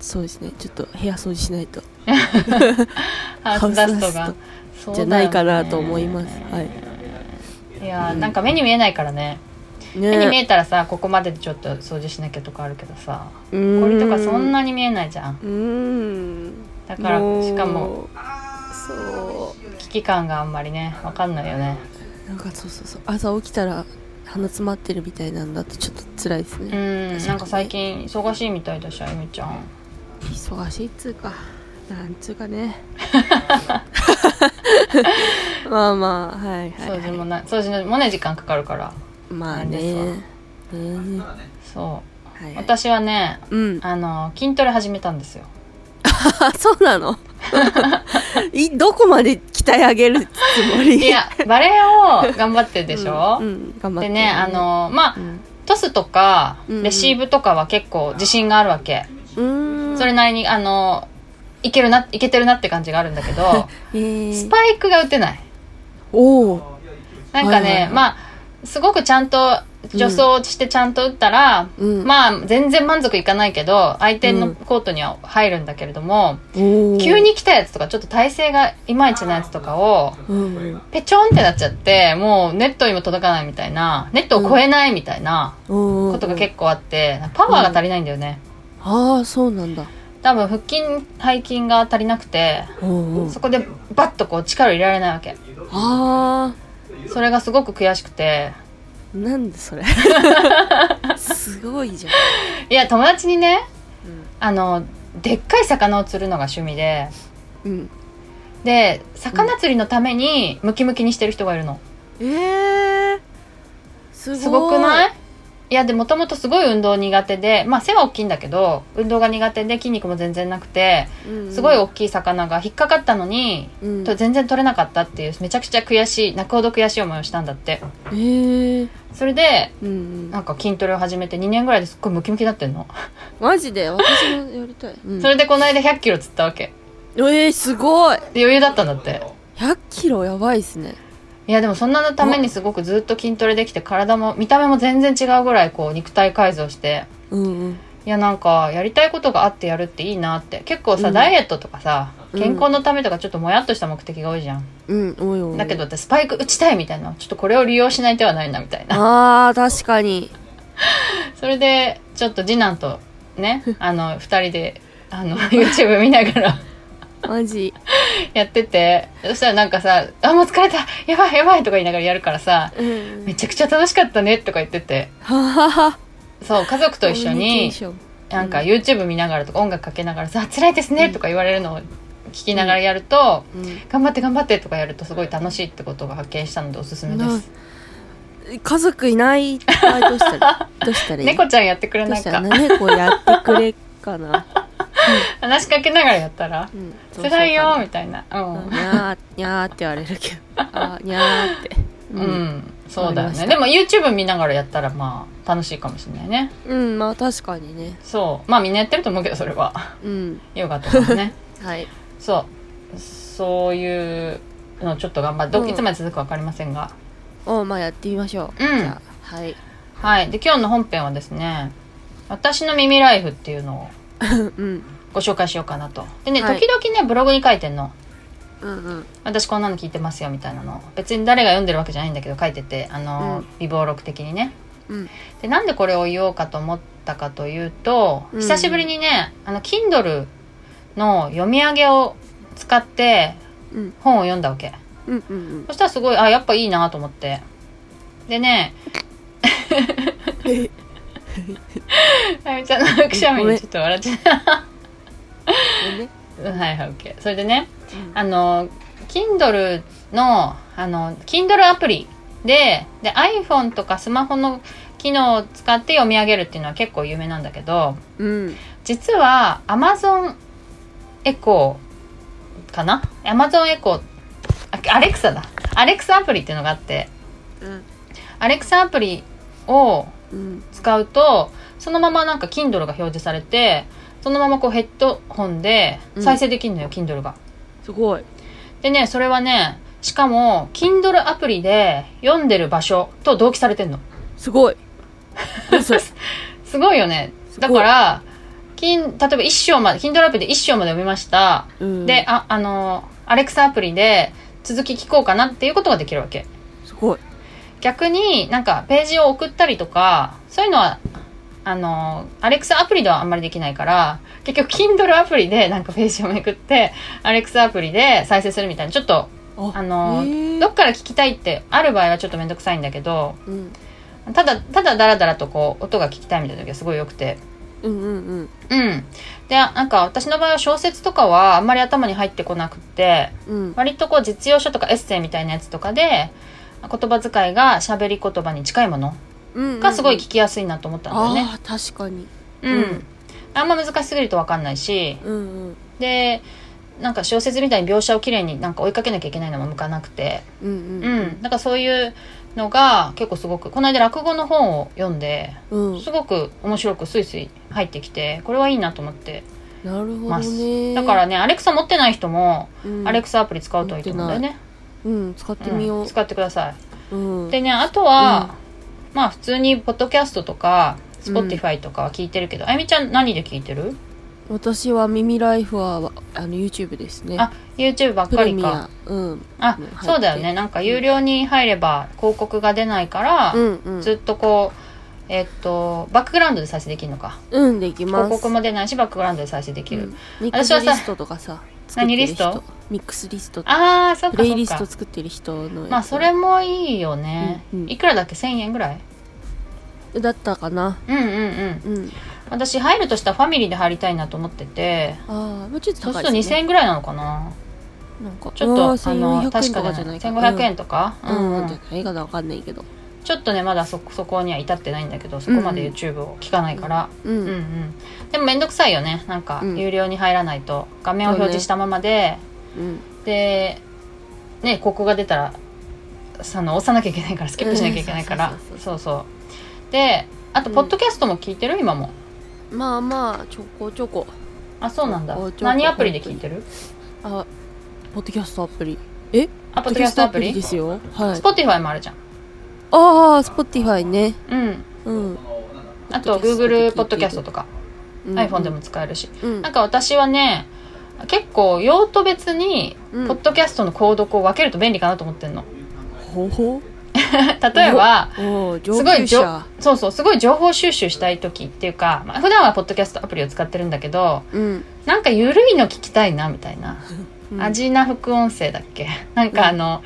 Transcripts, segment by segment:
そうですね。ちょっと部屋掃除しないと。ハウスダストが。じゃないかなと思います。はい。いやーなんか目に見えないからね。目に見ねえたらさここまででちょっと掃除しなきゃとかあるけどさうーん。これとかそんなに見えないじゃん。うーん。だからしかもそ危機感があんまりねわかんないよね。うなんかそうそうそう。朝起きたら鼻詰まってるみたいなんだとちょっと辛いですうね、んなんか最近忙しいみたいだしあゆみちゃん忙しいっつうかなんつうかね。まあまあはいはい、掃除もな掃除もね時間かかるから。まあね。ねそう。はい、私はねうん。あの筋トレ始めたんですよ。あ そうなの？いどこまで鍛え上げるつもり？いやバレエを頑張ってるでしょ、うんうん頑張ってるでねあのまあうん。トスとかうんレシーブとかは結構自信があるわけ、うーんそれなりにあのいけるないけてるなって感じがあるんだけど え。ースパイクが打てない。おおなんかね、はいはいはい。まあすごくちゃんと助走してちゃんと打ったら、うん。まあ全然満足いかないけど相手のコートには入るんだけれども、おー。急に来たやつとかちょっと体勢がいまいちなやつとかをうん。ペチョンってなっちゃってもうネットにも届かないみたいなネットを超えないみたいなこことが結構あってパワーが足りないんだよね、ああそうなんだ。多分腹筋背筋が足りなくておうおうそこでバッとこう力を入れられないわけ。あそれがすごく悔しくて。あなんでそれ？すごいじゃん、いや友達にねあのでっかい魚を釣るのが趣味で。うん、で魚釣りのためにムキムキにしてる人がいるの、ええー、すごくない？いやでもともとすごい運動苦手でまあ背は大きいんだけど運動が苦手で筋肉も全然なくてうん。すごい大きい魚が引っかかったのに、うん。と全然取れなかったっていうめちゃくちゃ悔しい泣くほど悔しい思いをしたんだって。ええー、それでうんうん。なんか筋トレを始めて2年ぐらいですっごいムキムキになってんの、マジで？私もやりたい、うん、それでこの間1 0 0キロ釣ったわけ。えー、すごい。で余裕だったんだって。100キロやばいっすねいやでもそんなのためにすごくずっと筋トレできて体も見た目も全然違うぐらいこう肉体改造して。うんうん。いやなんかやりたいことがあってやるっていいなって。結構さ、うん。ダイエットとかさうん。健康のためとかちょっともやっとした目的が多いじゃん、うんおいおい。だけど私スパイク打ちたいみたいな。ちょっとこれを利用しない手はないなみたいな。あー確かに。それでちょっと次男とねあの2人であの YouTube 見ながら。マジ やってて。そしたらなんかさ「あもう疲れた。やばいやばい」とか言いながらやるからさうんめちゃくちゃ楽しかったねとか言ってて。そう家族と一緒になんか YouTube 見ながらとか音楽かけながらさ「辛いですね」とか言われるのを聞きながらやるとうん「頑張って頑張って」とかやるとすごい楽しいってことが発見したのでおすすめです。家族いない場合どうしたらどうしたらいい？猫ちゃんやってくれないか。ら猫やってくれかな、話しかけながらやったらうん「辛いよ」みたたいな。うん。にゃーにゃーって言われるけど。あにゃーって。うん。そうだよね。でも YouTube 見ながらやったらまあ楽しいかもしれないね。うんまあ確かにね。そう。まあみんなやってると思うけどそれは。うん。ヨガとかもね。はい。そう。そういうのちょっと頑張ってどうん。いつまで続くか分かりませんが。おまあやってみましょう、うん。じゃあはい。はい。で今日の本編はですね「私の耳ライフ」っていうのをうんご紹介しようかなと。でね、はい。時々ねブログに書いてんの。うんうん。私こんなの聞いてますよみたいなの。別に誰が読んでるわけじゃないんだけど書いててあの、うん。微暴録的にね。うん。でなんでこれを言おうかと思ったかというと、うん。久しぶりにねあの Kindle の読み上げを使ってうん。本を読んだわけ。うんうんそしたらすごいあやっぱいいなと思って。でねあゆみちゃんのくしゃみにちょっと笑っちゃっうんはいはい OK それでねあの Kindle のあの Kindle アプリでで iPhone とかスマホの機能を使って読み上げるっていうのは結構有名なんだけどうん。実は Amazon エコーかな？Amazon エコーあアレクサだ。アレクサアプリっていうのがあってうん。アレクサアプリをうん。使うとそのままなんか Kindle が表示されてそのままこうヘッドホンで再生できるのよ、Kindle が。すごい。でねそれはねしかも Kindle アプリで読んでる場所と同期されてんの。すごい。すごいよね。だから金例えば一章まで Kindle アプリで一章まで読みました、うん。でああのアレクサアプリで続き聞こうかなっていうことができるわけ。すごい。逆になんかページを送ったりとかそういうのはあのアレクサアプリではあんまりできないから結局 Kindle アプリでなんかページをめくってアレクサアプリで再生するみたいなちょっとあのどっから聞きたいってある場合はちょっと面倒くさいんだけどうんただただダラダラとこう音が聞きたいみたいな時はすごい良くて。うんうんうん。うん。でなんか私の場合は小説とかはあんまり頭に入ってこなくってうん。割とこう実用書とかエッセイみたいなやつとかで言葉遣いが喋り言葉に近いものうんがすごい聞きやすいなと思ったんだよね。ああ確かに。うん、うん。あんま難しすぎると分かんないし。うんうん。でなんか小説みたいに描写をきれいになんか追いかけなきゃいけないのも向かなくて。うんううん。ん、だからそういうのが結構すごくこの間落語の本を読んでうん。すごく面白くスイスイ入ってきてこれはいいなと思ってなるほどね。だからねアレクサ持ってない人もうん。アレクサアプリ使うといいと思うんだよね、うん使ってみよう。うん。使ってください。うん。でねあとは、まあ普通にポッドキャストとか Spotify とかは聞いてるけど、あゆみちゃん何で聞いてる、私は耳ライフはあの YouTube ですね。あ YouTube ばっかりか。ア。うん。あそうだよね。なんか有料に入れば広告が出ないから、うんうん。ずっとこうえっとバックグラウンドで再生できるのか。うんできます。広告も出ないしバックグラウンドで再生できる、うん。ミックスリストとかさ作ってる何リスト？人ミックスリスト。ああそっかプレイリストか作ってる人のまあそれもいいよね、うんうん。いくらだっけ？1000円ぐらい？だったかな。うんうんうん。うん。私入るとしたらファミリーで入りたいなと思ってて。ああもうちょっとそうすると2000高いですね円ぐらいなのかな？なんかちょっとあの1400確かじゃないねか1500円とか、うん。うん。うんうん。じゃないかなわかんないけどちょっとねまだそそこには至ってないんだけどそこまで YouTube を聞かないから、ううん。うんん。でもめんどくさいよねなんかうん。有料に入らないと。画面を表示したままで、うん。でね広告が出たらその押さなきゃいけないからスキップしなきゃいけないから、うん。そうそうであとうんポッドキャストも聞いてる？今も。まあまあちょこちょこ。あそうなんだ。何アプリで聞いてる？あポッドキャストアプリ。え？あポッドキャストアプリですよ。はい。Spotify もあるじゃんああ Spotify ね。うん。うん。あと Google ポッドキャストとか、うん。iPhone でも使えるし。うん。なんか私はね結構用途別にうん。ポッドキャストの購読を分けると便利かなと思ってんの。ほほ 例えばすごいそうそうすごい情報収集したい時っていうか、まあ、普段はポッドキャストアプリを使ってるんだけどうん。なんかゆるいの聞きたいなみたいな、うん。味な副音声だっけ？なんかあの、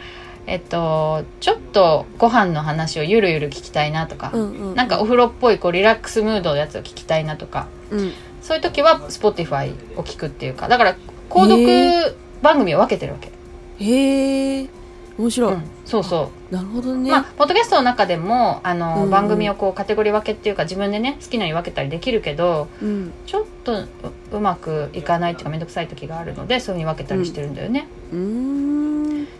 えっとちょっとご飯の話をゆるゆる聞きたいなとか、うんうんなんかお風呂っぽいこうリラックスムードのやつを聞きたいなとかうん。そういう時は Spotify を聞くっていうかだから購へ読番組を分けてるわけ、へえ面白い。うん、そうそう。なるほどね。まあ、ポッドキャストの中でもあの、うんうん。番組をこうカテゴリー分けっていうか自分でね好きなように分けたりできるけどうん。ちょっとううまくいかないっていうか面倒くさい時があるのでそういうふうに分けたりしてるんだよね。うーん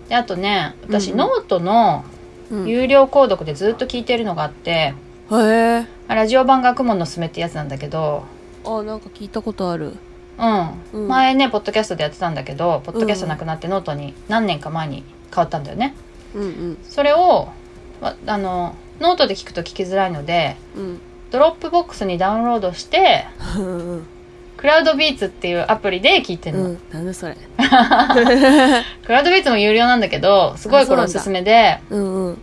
であとね私、ノートのうん。へ有料購読でずっと聞いてるのがあって、え。ラジオ版学問のすすめってやつなんだけど、あなんか聞いたことある。うん。うん。前ねポッドキャストでやってたんだけどポッドキャストなくなってノートに何年か前に変わったんだよね。うんそれをわあのノートで聞くと聞きづらいのでうん。 Dropbox にダウンロードしてうん CloudBeats っていうアプリで聞いてるの、うんなんだそれ。CloudBeats も有料なんだけどすごいこれおすすめでうんうん。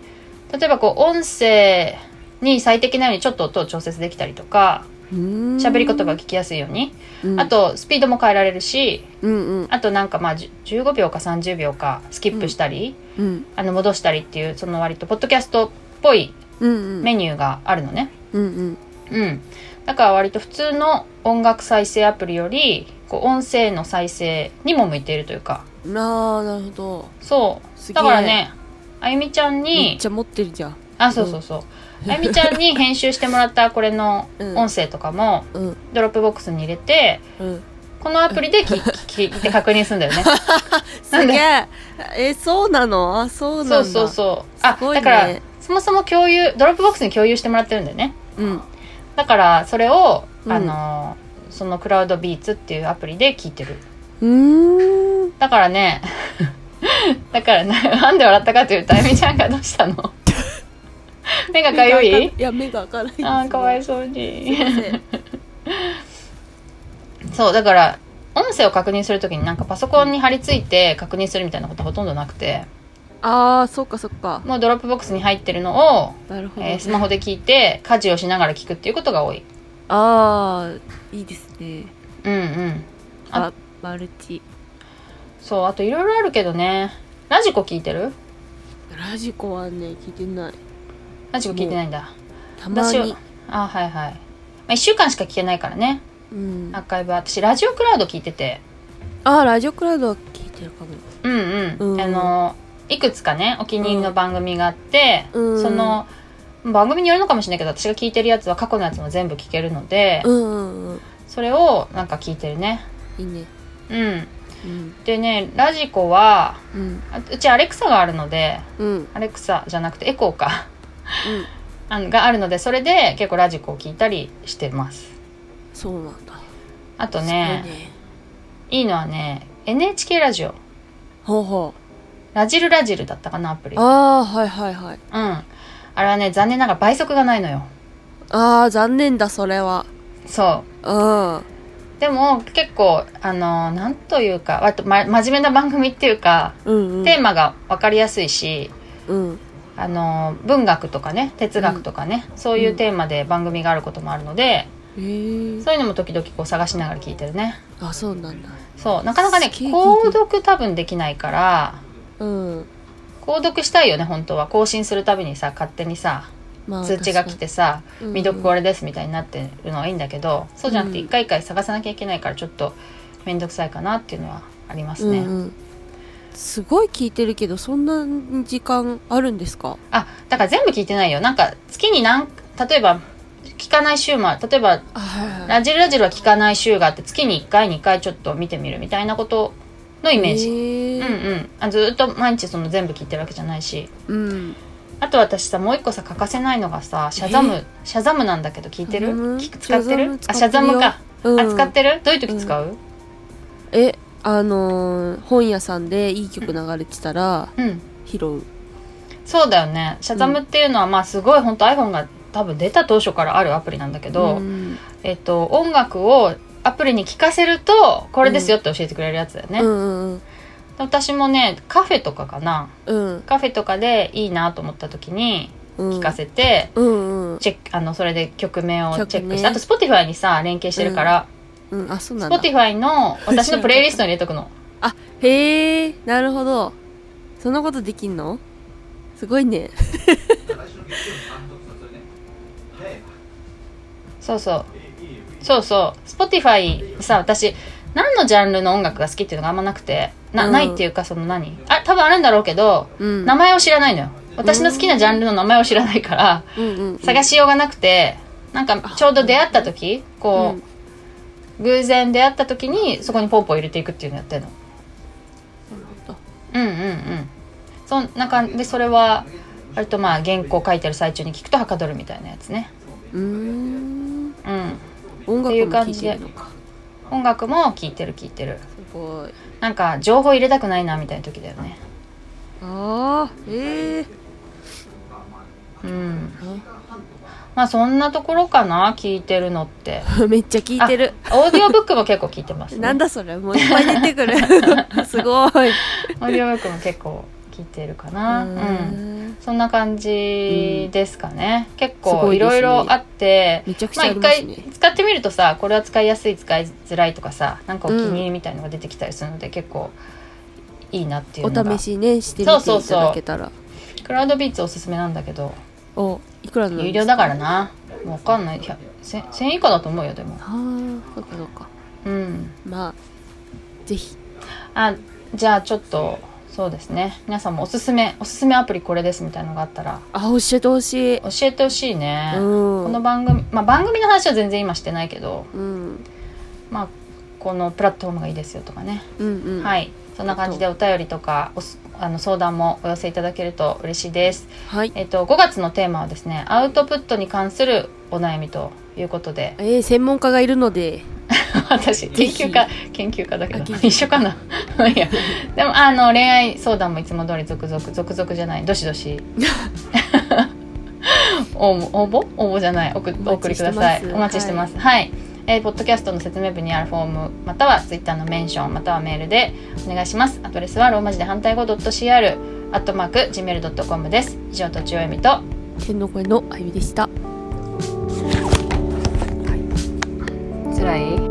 例えばこう音声に最適なようにちょっと音を調節できたりとか喋喋り言葉が聞きやすいように、うん。あとスピードも変えられるしうんうん。あとなんかまあじゅ15秒か30秒かスキップしたり、うん。あの戻したりっていうその割とポッドキャストっぽいうんうん。メニューがあるのね。うんうんうん。だから割と普通の音楽再生アプリよりこう音声の再生にも向いているというか。あーなるほど。そう。だからねあゆみちゃんめっちゃ持ってるじゃん。あそうそうそう、あゆみちゃんに編集してもらったこれのうん。音声とかもうん。 Dropbox に入れてうん。このアプリで聞聞いて確認するんだよね。すげえ。えそうなの？あそうなんだ。そうそうそう。あね。だからそもそも共有 Dropbox に共有してもらってるんだよね。うんだからそれを、うん。あのその CloudBeats っていうアプリで聞いてる。うーん。だからね だからねなんで笑ったかというとあゆみちゃんがどうしたの？目がかゆい？いや目が開かないあーかわいそうに。そうだから音声を確認するときになんかパソコンに貼り付いて確認するみたいなことほとんどなくてああそっかそっか。もう Dropbox に入ってるのを、なるほど、ねえースマホで聞いて家事をしながら聞くっていうことが多い。ああいいですね。うんうん。あマルチ。そうあといろいろあるけどね。ラジコ聞いてる？ラジコはね聞いてない。ラジコ聞いてないんだ。たま私はにあはいはい、まあ、1週間しか聞けないからね。うん。アーカイブは。私ラジオクラウド聞いてて。あーラジオクラウドは聞いてるかも。うんうん、うん。あのいくつかねお気に入りの番組があって、うん。その番組によるのかもしれないけど私が聞いてるやつは過去のやつも全部聞けるので、うんうんうん。それをなんか聞いてるね。いいね。うん。うん。でねラジコはうん。あうちアレクサがあるのでうん。アレクサじゃなくてエコーか。あのがあるのでそれで結構ラジコを聞いたりしてます。そうなんだ。あとすごいね。いいのはね NHK ラジオ。ほうほラジルラジルだったかなアプリ。うああはいはいはい。うん。あれはね残念ながら倍速がないのよ。ああ残念だそれは。そう。うん。でも結構あのなんというかあと、ま、真面目な番組っていうか、うんうん。テーマが分かりやすいしうん。あの文学とかね哲学とかね、そういうテーマで番組があることもあるので、へえそういうのも時々こう探しながら聞いてるね。あそうなんだ。そう。なかなかね購読多分できないからうん。購読したいよね本当は。更新するたびにさ勝手にさまあ通知が来てさ未読これですみたいになってるのはいいんだけどそうじゃなくてうん。一回一回探さなきゃいけないからちょっと面倒くさいかなっていうのはありますね、うんうん。すごい聞いてるけどそんな時間あるんですか？あだから全部聞いてないよ。なんか月に何例えば聞かない週も例えばラジルラジルは聞かない週があって月に1回2回ちょっと見てみるみたいなことのイメージ、うんうん。あずっと毎日その全部聞いてるわけじゃないし。うん。あと私さもう一個さ欠かせないのがさシャザムシャザムなんだけど聞いてる？使ってる？あシシャザムか、うん。あ使ってる？どういう時使う？えあのー本屋さんでいい曲流れてたらうん。拾う。そうだよね。シャザムっていうのはまあすごい本当 iPhone が多分出た当初からあるアプリなんだけど、うん。えっと音楽をアプリに聞かせるとこれですよって教えてくれるやつだよね、うんうん私もねカフェとかかな。うん。カフェとかでいいなと思った時にうん。聞かせて、うんうん。チェックあのそれで曲名をチェックして、曲ねあと Spotify にさ連携してるから、うん。あそうなんだ。Spotify の私のプレイリストに入れとくの。あへえなるほど。そんなことできんの？すごいね。そうそう。そうそう。Spotify さ私何のジャンルの音楽が好きっていうのがあんまなくて。な,、うん。ないっていうかその何？あ多分あるんだろうけどうん。名前を知らないのよ。私の好きなジャンルの名前を知らないから探しようがなくてなんかちょうど出会った時こう、偶然出会った時にそこにポンポン入れていくっていうのやってるのうんうんうん。そんな感じでそれは割とまあ原稿書いてる最中に聞くとはかどるみたいなやつね。うーん。うん。音楽もっていう感聴いてるのか音楽も聴いてる聴いてる。すごい。なんか情報入れたくないなみたいな時だよね。ああええうん。まあそんなところかな聞いてるのって。めっちゃ聞いてる。オーディオブックも結構聞いてます、ね、なんだそれもういっぱい出てくる。すごい。オーディオブックも結構聞いてるかな。うんうん。そんな感じですかね、結す構いろいろあってめちゃくちゃありまあ一回使ってみるとさこれは使いやすい使いづらいとかさなんかお気に入りみたいのが出てきたりするので、結構いいなっていうのが。お試しねしてみていそうそうそう。ただけたらクラウドビーツおすすめなんだけど。おいくらなん有料だからな。もうわかんない。100 1000 1000以下だと思うよでも。ああそうかそうか。うん。まあぜひ。あじゃあちょっとそうですね。皆さんもおすすめおすすめアプリこれですみたいなのがあったら。あ教えてほしい。教えてほしいね、うん。この番組まあ番組の話は全然今してないけどうん。まあこのプラットフォームがいいですよとかね、うんうん。はい。そんな感じでお便りとかおすあの相談もお寄せいただけると嬉しいです。はい。えっと5月のテーマはですねアウトプットに関するお悩みということで。えー、専門家がいるので私研究家研究家だけど。一緒かな。まあいいや。でもあの恋愛相談もいつも通り続々続々じゃない。どしどし。応募応募？応募じゃない。お送りください。お待ちしてます。はい、えーポッドキャストの説明文にあるフォームまたはツイッターのメンションまたはメールでお願いします。アドレスはローマ字で反対語 .cr アットマーク gmail.com です。以上とちおえみと天の声のあゆみでした。辛い？